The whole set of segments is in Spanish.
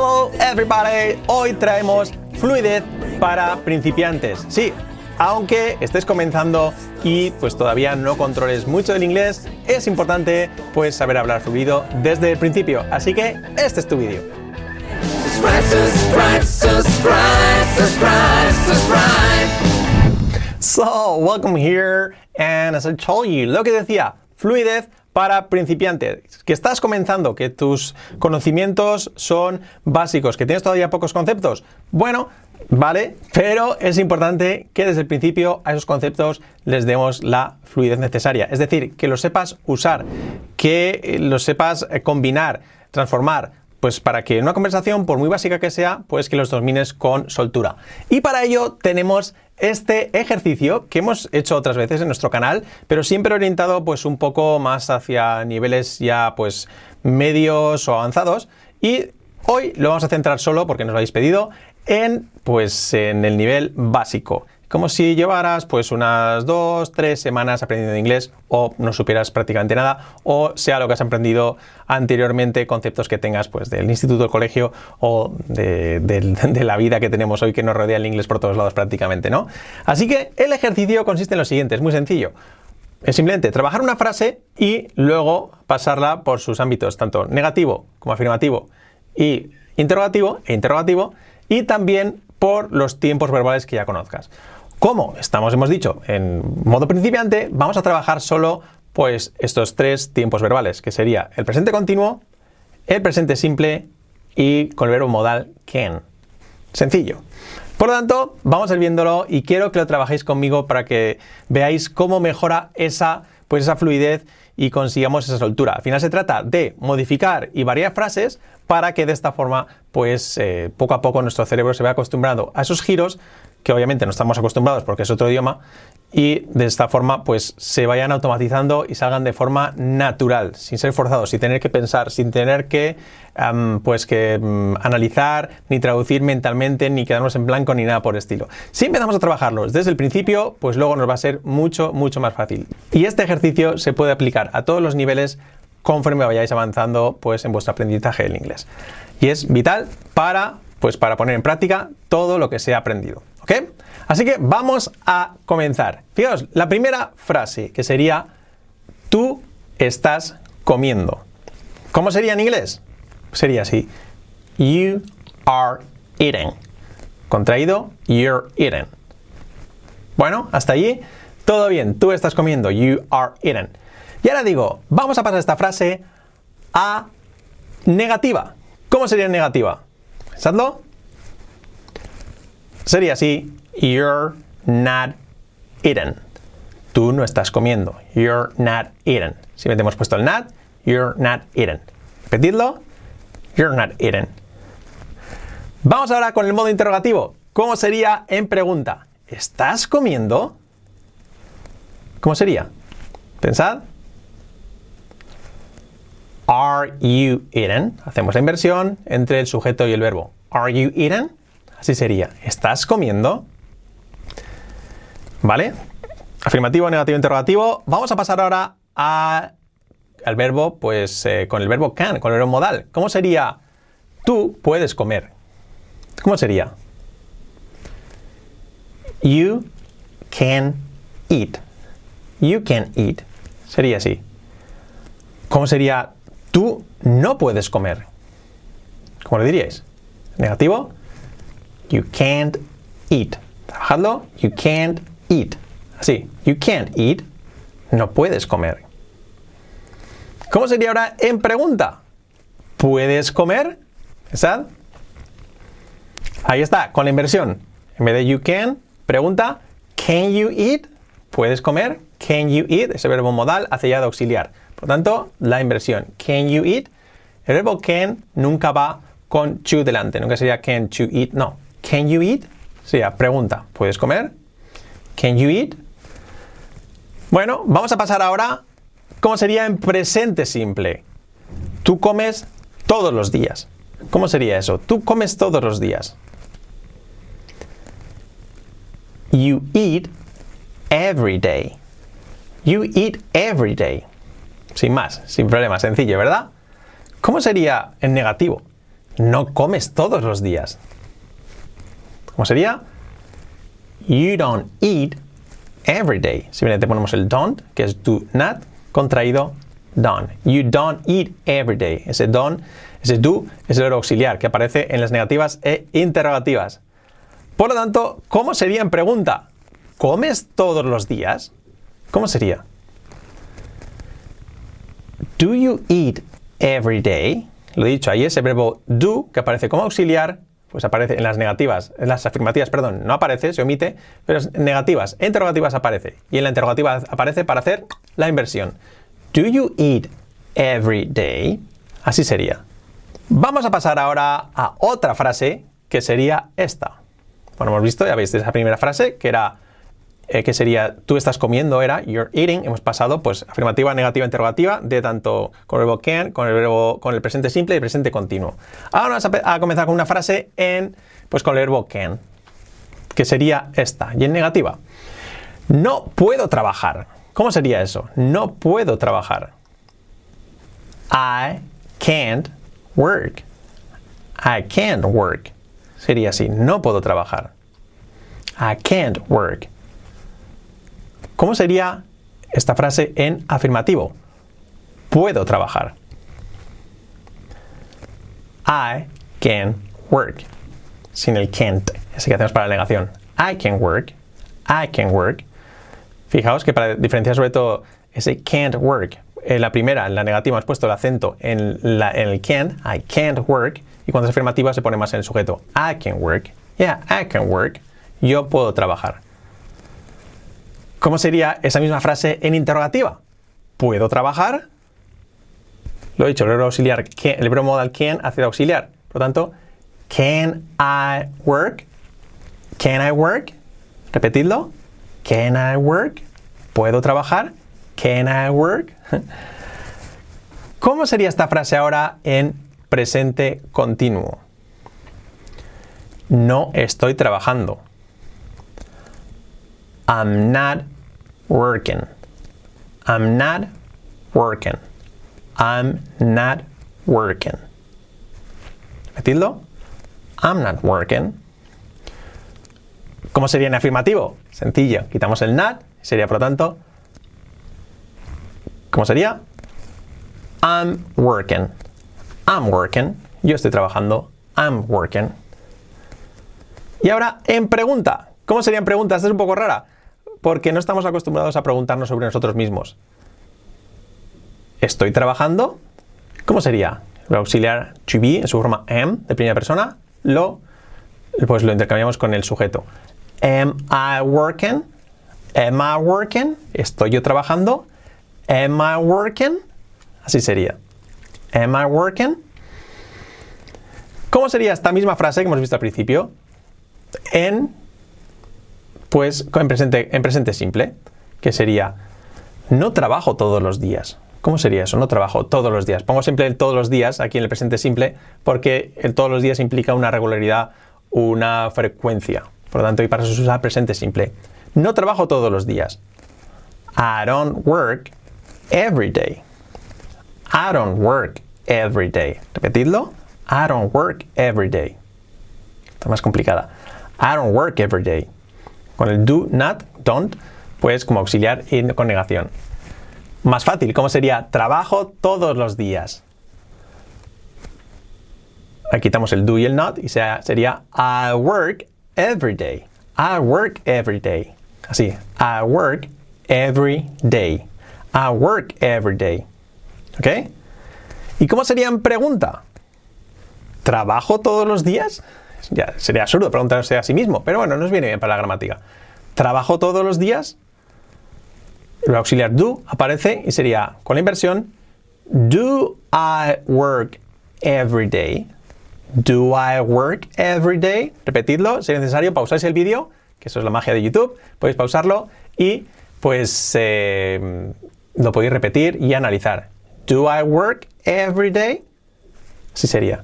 Hello everybody, hoy traemos fluidez para principiantes. Sí, aunque estés comenzando y pues todavía no controles mucho del inglés, es importante pues saber hablar fluido desde el principio. Así que este es tu vídeo. So, welcome here and as I told you, lo que decía, fluidez para principiantes, que estás comenzando, que tus conocimientos son básicos, que tienes todavía pocos conceptos. Bueno, vale, pero es importante que desde el principio a esos conceptos les demos la fluidez necesaria, es decir, que los sepas usar, que los sepas combinar, transformar, pues para que una conversación, por muy básica que sea, pues que los domines con soltura. Y para ello tenemos este ejercicio que hemos hecho otras veces en nuestro canal, pero siempre orientado pues un poco más hacia niveles ya pues medios o avanzados y hoy lo vamos a centrar solo porque nos lo habéis pedido en pues en el nivel básico como si llevaras pues unas dos, tres semanas aprendiendo inglés o no supieras prácticamente nada o sea lo que has aprendido anteriormente, conceptos que tengas pues del instituto, del colegio o de, la vida que tenemos hoy que nos rodea el inglés por todos lados prácticamente, ¿no? Así que el ejercicio consiste en lo siguiente, es muy sencillo. Es simplemente trabajar una frase y luego pasarla por sus ámbitos, tanto negativo como afirmativo y interrogativo e interrogativo y también por los tiempos verbales que ya conozcas. Como estamos, hemos dicho, en modo principiante, vamos a trabajar solo pues estos tres tiempos verbales, que sería el presente continuo, el presente simple y con el verbo modal can. Sencillo. Por lo tanto, vamos a ir viéndolo y quiero que lo trabajéis conmigo para que veáis cómo mejora esa, pues esa fluidez y consigamos esa soltura. Al final se trata de modificar y variar frases para que de esta forma, pues eh, poco a poco nuestro cerebro se vea acostumbrado a esos giros que obviamente no estamos acostumbrados porque es otro idioma, y de esta forma pues se vayan automatizando y salgan de forma natural, sin ser forzados, sin tener que pensar, sin tener que pues que analizar, ni traducir mentalmente, ni quedarnos en blanco, ni nada por estilo. Si empezamos a trabajarlos desde el principio, pues luego nos va a ser mucho, mucho más fácil. Y este ejercicio se puede aplicar a todos los niveles conforme vayáis avanzando pues en vuestro aprendizaje del inglés. Y es vital para pues para poner en práctica todo lo que se ha aprendido. ¿Ok? Así que vamos a comenzar. Fijaos, la primera frase que sería tú estás comiendo. ¿Cómo sería en inglés? Sería así. You are eating. Contraído, you're eating. Bueno, hasta allí todo bien. Tú estás comiendo. You are eating. Y ahora digo, vamos a pasar esta frase a negativa. ¿Cómo sería negativa? Pensadlo. Sería así, you're not eating. Tú no estás comiendo. You're not eating. Si metemos puesto el not, you're not eating. Repetidlo. You're not eating. Vamos ahora con el modo interrogativo. ¿Cómo sería en pregunta? ¿Estás comiendo? ¿Cómo sería? Pensad. Are you eating? Hacemos la inversión entre el sujeto y el verbo. Are you eating? Así sería. ¿Estás comiendo? ¿Vale? Afirmativo, negativo, interrogativo. Vamos a pasar ahora al verbo, pues eh, con el verbo can, con el verbo modal. ¿Cómo sería? Tú puedes comer. ¿Cómo sería? You can eat. You can eat. Sería así. ¿Cómo sería? Tú no puedes comer. ¿Cómo le diríais? Negativo. You can't eat. Trabajadlo. You can't eat. Así. You can't eat. No puedes comer. ¿Cómo sería ahora en pregunta? ¿Puedes comer? ¿Estad? Ahí está, con la inversión. En vez de you can, pregunta, can you eat? ¿Puedes comer? Can you eat? Ese verbo modal hace ya de auxiliar. Por tanto, la inversión. Can you eat? El verbo can nunca va con to delante. Nunca sería can to eat. No. Can you eat? Sería pregunta. ¿Puedes comer? Can you eat? Bueno, vamos a pasar ahora cómo sería en presente simple. Tú comes todos los días. ¿Cómo sería eso? Tú comes todos los días. You eat every day. You eat every day. Sin más, sin problema, sencillo, ¿verdad? ¿Cómo sería en negativo? No comes todos los días. ¿Cómo sería? You don't eat every day. Simplemente ponemos el don't, que es do not, contraído done. You don't eat every day. Ese don't, ese do, es el verbo auxiliar que aparece en las negativas e interrogativas. Por lo tanto, ¿cómo sería en pregunta? ¿Comes todos los días? ¿Cómo sería? Do you eat every day? Lo he dicho ahí, ese verbo do que aparece como auxiliar, pues aparece en las negativas, en las afirmativas, perdón, no aparece, se omite, pero en negativas, interrogativas aparece. Y en la interrogativa aparece para hacer la inversión. Do you eat every day? Así sería. Vamos a pasar ahora a otra frase que sería esta. Bueno, hemos visto, ya veis, esa primera frase que era eh, que sería tú estás comiendo, era you're eating. Hemos pasado, pues, afirmativa, negativa, interrogativa, de tanto con el verbo can, con el verbo, con el presente simple y presente continuo. Ahora vamos a, comenzar con una frase en, pues, con el verbo can, que sería esta, y en negativa. No puedo trabajar. ¿Cómo sería eso? No puedo trabajar. I can't work. I can't work. Sería así, no puedo trabajar. I can't work. ¿Cómo sería esta frase en afirmativo? Puedo trabajar. I can work. Sin el can't, ese que hacemos para la negación. I can work. I can work. Fijaos que para diferenciar sobre todo ese can't work, en la primera, en la negativa, hemos puesto el acento en, el can, I can't work, y cuando es afirmativa se pone más en el sujeto. I can work. Yeah, I can work. Yo puedo trabajar. ¿Cómo sería esa misma frase en interrogativa? ¿Puedo trabajar? Lo he dicho, el verbo auxiliar, el verbo modal can hace de auxiliar. Por lo tanto, can I work? Can I work? Repetidlo. Can I work? ¿Puedo trabajar? Can I work? ¿Cómo sería esta frase ahora en presente continuo? No estoy trabajando. I'm not working. I'm not working. I'm not working. Repetidlo. I'm not working. ¿Cómo sería en afirmativo? Sencillo. Quitamos el not. Sería, por lo tanto, ¿cómo sería? I'm working. I'm working. Yo estoy trabajando. I'm working. Y ahora, en pregunta. ¿Cómo sería en pregunta? Esta es un poco rara, porque no estamos acostumbrados a preguntarnos sobre nosotros mismos. ¿Estoy trabajando? ¿Cómo sería? El auxiliar to be en su forma am de primera persona lo pues lo intercambiamos con el sujeto. Am I working? Am I working? ¿Estoy yo trabajando? Am I working? Así sería. Am I working? ¿Cómo sería esta misma frase que hemos visto al principio? En, pues, en presente, en presente simple, que sería, no trabajo todos los días. ¿Cómo sería eso? No trabajo todos los días. Pongo siempre el todos los días aquí en el presente simple porque el todos los días implica una regularidad, una frecuencia. Por lo tanto, y para eso se usa presente simple. No trabajo todos los días. I don't work every day. I don't work every day. Repetidlo. I don't work every day. Está más complicada. I don't work every day. Con el do, not, don't, pues como auxiliar y con negación. Más fácil, ¿cómo sería? Trabajo todos los días. Aquí quitamos el do y el not y sería I work every day. I work every day. Así, I work every day. I work every day. ¿Ok? ¿Y cómo sería en pregunta? ¿Trabajo todos los días? Ya, sería absurdo preguntarse a sí mismo, pero bueno, nos viene bien para la gramática. ¿Trabajo todos los días? El auxiliar do aparece y sería con la inversión Do I work every day? Do I work every day? Repetidlo, si es necesario, pausáis el vídeo, que eso es la magia de YouTube, podéis pausarlo y pues eh, lo podéis repetir y analizar. Do I work every day? Así sería.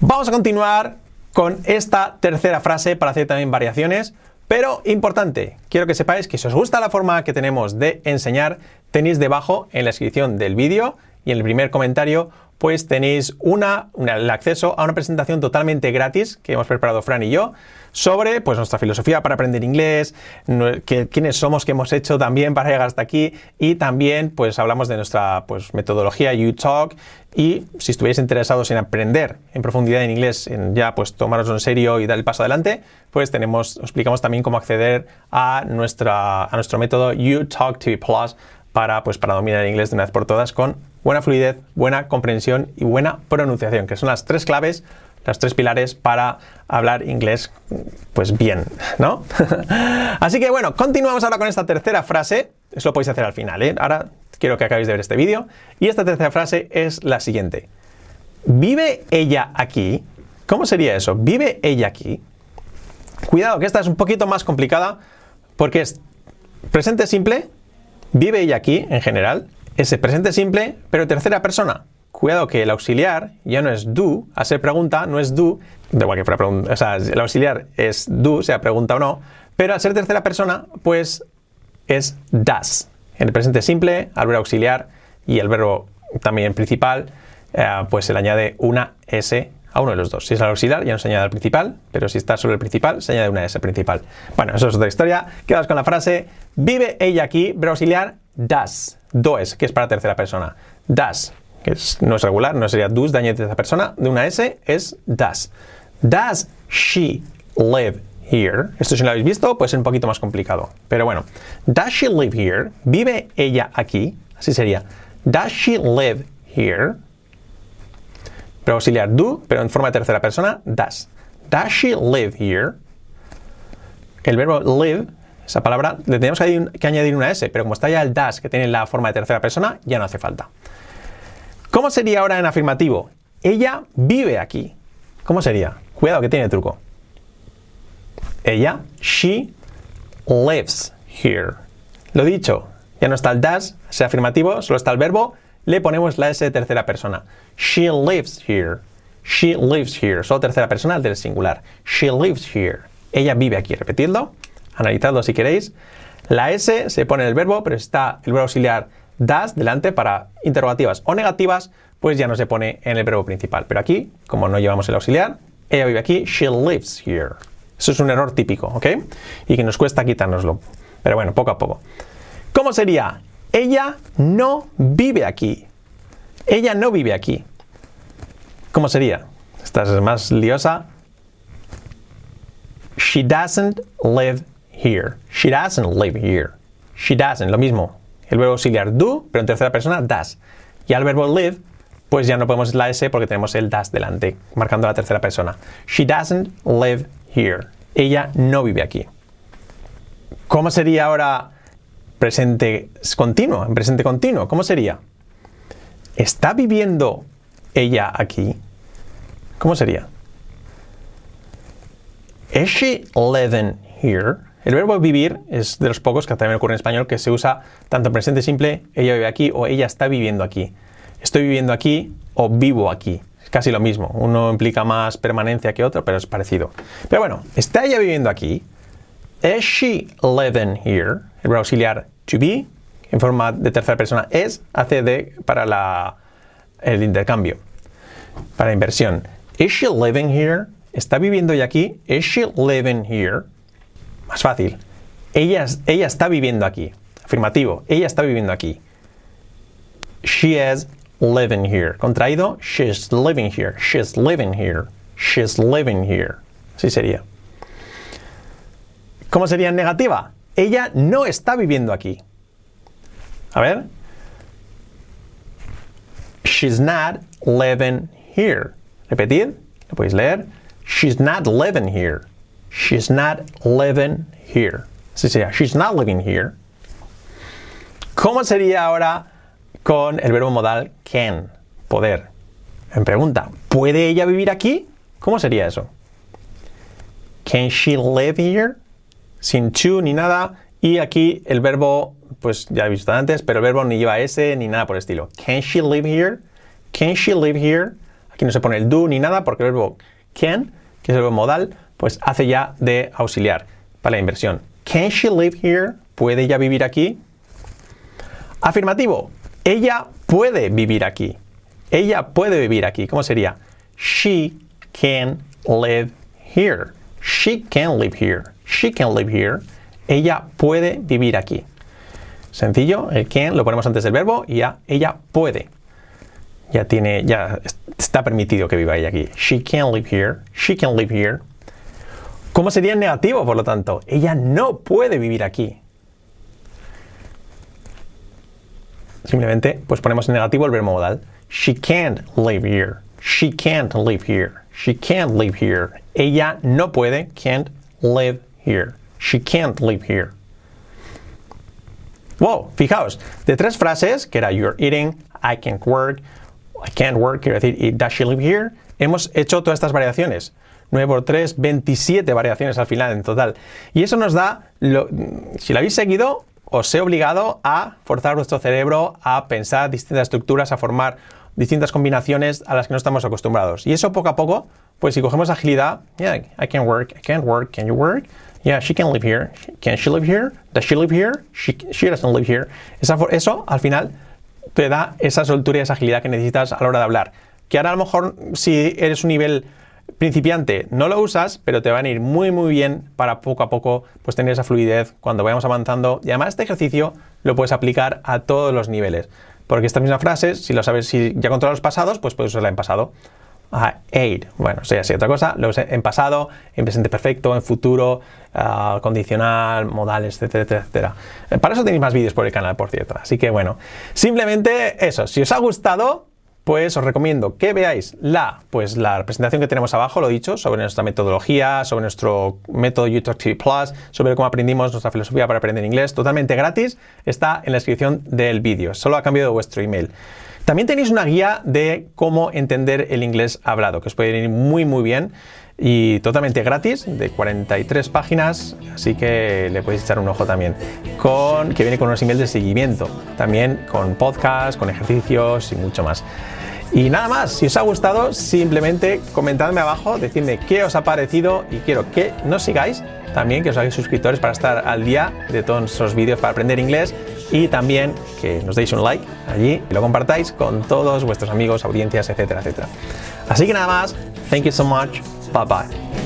Vamos a continuar con esta tercera frase para hacer también variaciones. Pero importante, quiero que sepáis que si os gusta la forma que tenemos de enseñar, tenéis debajo en la descripción del vídeo y en el primer comentario pues tenéis una, el acceso a una presentación totalmente gratis que hemos preparado Fran y yo sobre pues, nuestra filosofía para aprender inglés, quiénes somos, qué hemos hecho también para llegar hasta aquí y también pues hablamos de nuestra pues, metodología UTalk y si estuvierais interesados en aprender en profundidad en inglés, en ya pues tomaros en serio y dar el paso adelante, pues tenemos, os explicamos también cómo acceder a, nuestra, a nuestro método UTalk TV Plus para, pues, para dominar el inglés de una vez por todas con buena fluidez, buena comprensión y buena pronunciación, que son las tres claves, las tres pilares para hablar inglés pues bien, ¿no? Así que bueno, continuamos ahora con esta tercera frase, eso lo podéis hacer al final, ¿eh? Ahora quiero que acabéis de ver este vídeo y esta tercera frase es la siguiente. ¿Vive ella aquí? ¿Cómo sería eso? ¿Vive ella aquí? Cuidado, que esta es un poquito más complicada porque es presente simple, vive ella aquí en general, ese presente simple, pero tercera persona. Cuidado que el auxiliar ya no es do, a ser pregunta no es do, de igual que fuera pregunta, o sea, el auxiliar es do, sea pregunta o no, pero al ser tercera persona, pues es das. En el presente simple, al verbo auxiliar y el verbo también principal, eh, pues se le añade una S a uno de los dos. Si es el auxiliar, ya no se añade al principal, pero si está sobre el principal, se añade una S principal. Bueno, eso es otra historia. Quedas con la frase, vive ella aquí, auxiliar, das. Does, que es para tercera persona. Das, que no es regular, no sería dus, daño de tercera persona, de una S es das. Does she live here? Esto si lo habéis visto, puede ser un poquito más complicado. Pero bueno, does she live here? ¿Vive ella aquí? Así sería. Does she live here? Pero auxiliar do, pero en forma de tercera persona, does. Does she live here? El verbo live esa palabra le tenemos que añadir una S, pero como está ya el das que tiene la forma de tercera persona, ya no hace falta. ¿Cómo sería ahora en afirmativo? Ella vive aquí. ¿Cómo sería? Cuidado que tiene truco. Ella, she lives here. Lo dicho, ya no está el das, sea afirmativo, solo está el verbo, le ponemos la S de tercera persona. She lives here. She lives here. Solo tercera persona del singular. She lives here. Ella vive aquí. Repetidlo analizadlo si queréis. La S se pone en el verbo, pero está el verbo auxiliar das delante para interrogativas o negativas, pues ya no se pone en el verbo principal. Pero aquí, como no llevamos el auxiliar, ella vive aquí, she lives here. Eso es un error típico, ¿ok? Y que nos cuesta quitárnoslo. Pero bueno, poco a poco. ¿Cómo sería? Ella no vive aquí. Ella no vive aquí. ¿Cómo sería? Esta es más liosa. She doesn't live here. She doesn't live here. She doesn't, lo mismo. El verbo auxiliar do, pero en tercera persona, does. Y al verbo live, pues ya no podemos la S porque tenemos el does delante, marcando la tercera persona. She doesn't live here. Ella no vive aquí. ¿Cómo sería ahora presente continuo? En presente continuo, ¿cómo sería? ¿Está viviendo ella aquí? ¿Cómo sería? Is she living here? El verbo vivir es de los pocos que también ocurre en español que se usa tanto en presente simple, ella vive aquí o ella está viviendo aquí. Estoy viviendo aquí o vivo aquí. Es casi lo mismo. Uno implica más permanencia que otro, pero es parecido. Pero bueno, ¿está ella viviendo aquí? Is she living here? El verbo auxiliar to be, en forma de tercera persona, es, hace de para la, el intercambio, para inversión. Is she living here? ¿Está viviendo ella aquí? Is she living here? Más fácil. Ella, ella está viviendo aquí. Afirmativo. Ella está viviendo aquí. She is living here. Contraído. She's living here. She's living here. She's living here. Así sería. ¿Cómo sería en negativa? Ella no está viviendo aquí. A ver. She's not living here. Repetid. Lo podéis leer. She's not living here. She's not living here. Así sería, she's not living here. ¿Cómo sería ahora con el verbo modal can? Poder. En pregunta, ¿puede ella vivir aquí? ¿Cómo sería eso? Can she live here? Sin to ni nada. Y aquí el verbo, pues ya he visto antes, pero el verbo ni lleva S ni nada por el estilo. Can she live here? Can she live here? Aquí no se pone el do ni nada porque el verbo can, que es el verbo modal, pues hace ya de auxiliar para la inversión. Can she live here? ¿Puede ella vivir aquí? Afirmativo. Ella puede vivir aquí. Ella puede vivir aquí. ¿Cómo sería? She can live here. She can live here. She can live here. Ella puede vivir aquí. Sencillo, el can lo ponemos antes del verbo y ya ella puede. Ya tiene, ya está permitido que viva ella aquí. She can live here. She can live here. ¿Cómo sería en negativo, por lo tanto? Ella no puede vivir aquí. Simplemente, pues ponemos en negativo el verbo modal. She can't live here. She can't live here. She can't live here. Ella no puede, can't live here. She can't live here. Wow, fijaos, de tres frases, que era you're eating, I can't work, I can't work, quiero decir, does she live here? Hemos hecho todas estas variaciones. 9 por 3, 27 variaciones al final en total. Y eso nos da, lo, si lo habéis seguido, os he obligado a forzar vuestro cerebro a pensar distintas estructuras, a formar distintas combinaciones a las que no estamos acostumbrados. Y eso poco a poco, pues si cogemos agilidad, yeah, I can work, I can't work, can you work? Yeah, she can live here. Can she live here? Does she live here? She, she doesn't live here. eso, al final, te da esa soltura y esa agilidad que necesitas a la hora de hablar. Que ahora a lo mejor, si eres un nivel principiante no lo usas, pero te van a ir muy muy bien para poco a poco pues tener esa fluidez cuando vayamos avanzando y además este ejercicio lo puedes aplicar a todos los niveles, porque estas mismas frases, si lo sabes, si ya controlas los pasados, pues puedes usarla en pasado. I ate, bueno, sea así otra cosa, lo usé en pasado, en presente perfecto, en futuro, ah, condicional, modales, etcétera, etcétera, etcétera. Para eso tenéis más vídeos por el canal, por cierto. Así que bueno, simplemente eso, si os ha gustado, pues os recomiendo que veáis la, pues la presentación que tenemos abajo, lo dicho, sobre nuestra metodología, sobre nuestro método YouTube TV Plus, sobre cómo aprendimos nuestra filosofía para aprender inglés, totalmente gratis, está en la descripción del vídeo, solo a cambio de vuestro email. También tenéis una guía de cómo entender el inglés hablado, que os puede ir muy muy bien y totalmente gratis, de 43 páginas, así que le podéis echar un ojo también, con, que viene con unos emails de seguimiento, también con podcast, con ejercicios y mucho más. Y nada más, si os ha gustado, simplemente comentadme abajo, decidme qué os ha parecido y quiero que nos sigáis, también que os hagáis suscriptores para estar al día de todos nuestros vídeos para aprender inglés y también que nos deis un like allí y lo compartáis con todos vuestros amigos, audiencias, etcétera, etcétera. Así que nada más, thank you so much. 拜拜。